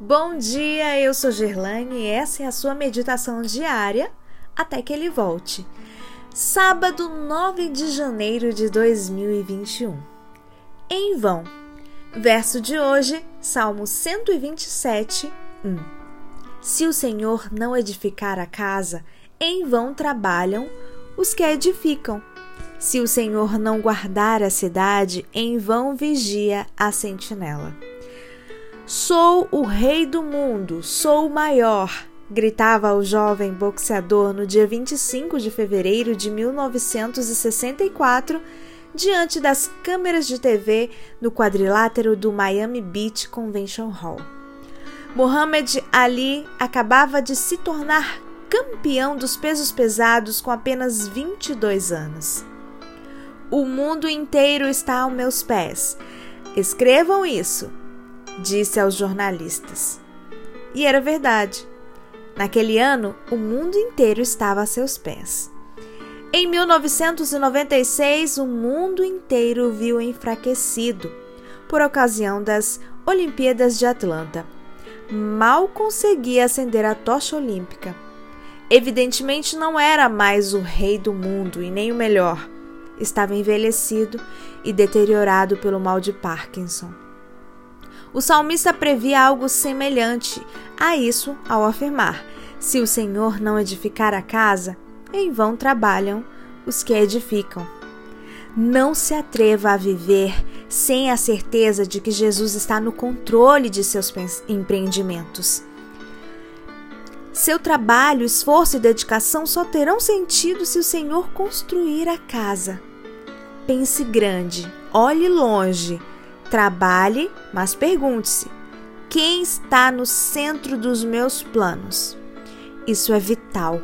Bom dia, eu sou Gerlane e essa é a sua meditação diária até que ele volte. Sábado 9 de janeiro de 2021. Em vão. Verso de hoje, Salmo 127, 1. Se o Senhor não edificar a casa, em vão trabalham os que a edificam. Se o Senhor não guardar a cidade, em vão vigia a sentinela. Sou o rei do mundo, sou o maior, gritava o jovem boxeador no dia 25 de fevereiro de 1964, diante das câmeras de TV no quadrilátero do Miami Beach Convention Hall. Muhammad Ali acabava de se tornar campeão dos pesos pesados com apenas 22 anos. O mundo inteiro está aos meus pés. Escrevam isso disse aos jornalistas. E era verdade. Naquele ano, o mundo inteiro estava a seus pés. Em 1996, o mundo inteiro viu enfraquecido por ocasião das Olimpíadas de Atlanta. Mal conseguia acender a tocha olímpica. Evidentemente não era mais o rei do mundo e nem o melhor. Estava envelhecido e deteriorado pelo mal de Parkinson. O salmista previa algo semelhante a isso ao afirmar: Se o Senhor não edificar a casa, em vão trabalham os que edificam. Não se atreva a viver sem a certeza de que Jesus está no controle de seus empreendimentos. Seu trabalho, esforço e dedicação só terão sentido se o Senhor construir a casa. Pense grande, olhe longe Trabalhe, mas pergunte-se: quem está no centro dos meus planos? Isso é vital.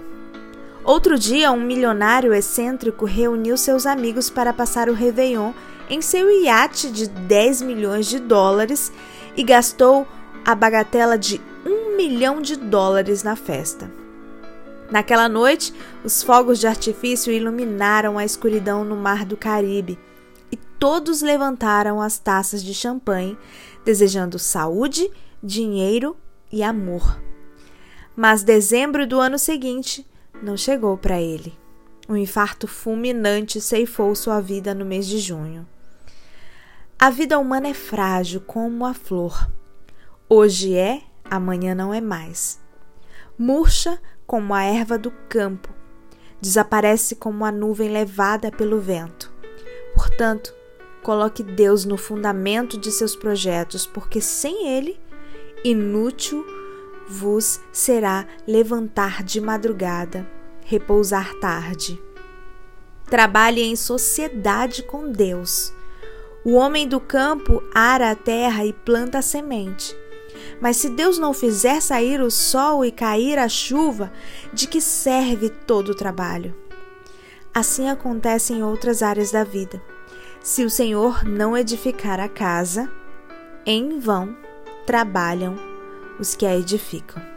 Outro dia, um milionário excêntrico reuniu seus amigos para passar o Réveillon em seu iate de 10 milhões de dólares e gastou a bagatela de um milhão de dólares na festa. Naquela noite, os fogos de artifício iluminaram a escuridão no mar do Caribe todos levantaram as taças de champanhe, desejando saúde, dinheiro e amor. Mas dezembro do ano seguinte não chegou para ele. Um infarto fulminante ceifou sua vida no mês de junho. A vida humana é frágil como a flor. Hoje é, amanhã não é mais. Murcha como a erva do campo. Desaparece como a nuvem levada pelo vento. Portanto, Coloque Deus no fundamento de seus projetos, porque sem Ele, inútil vos será levantar de madrugada, repousar tarde. Trabalhe em sociedade com Deus. O homem do campo ara a terra e planta a semente. Mas se Deus não fizer sair o sol e cair a chuva, de que serve todo o trabalho? Assim acontece em outras áreas da vida. Se o Senhor não edificar a casa, em vão trabalham os que a edificam.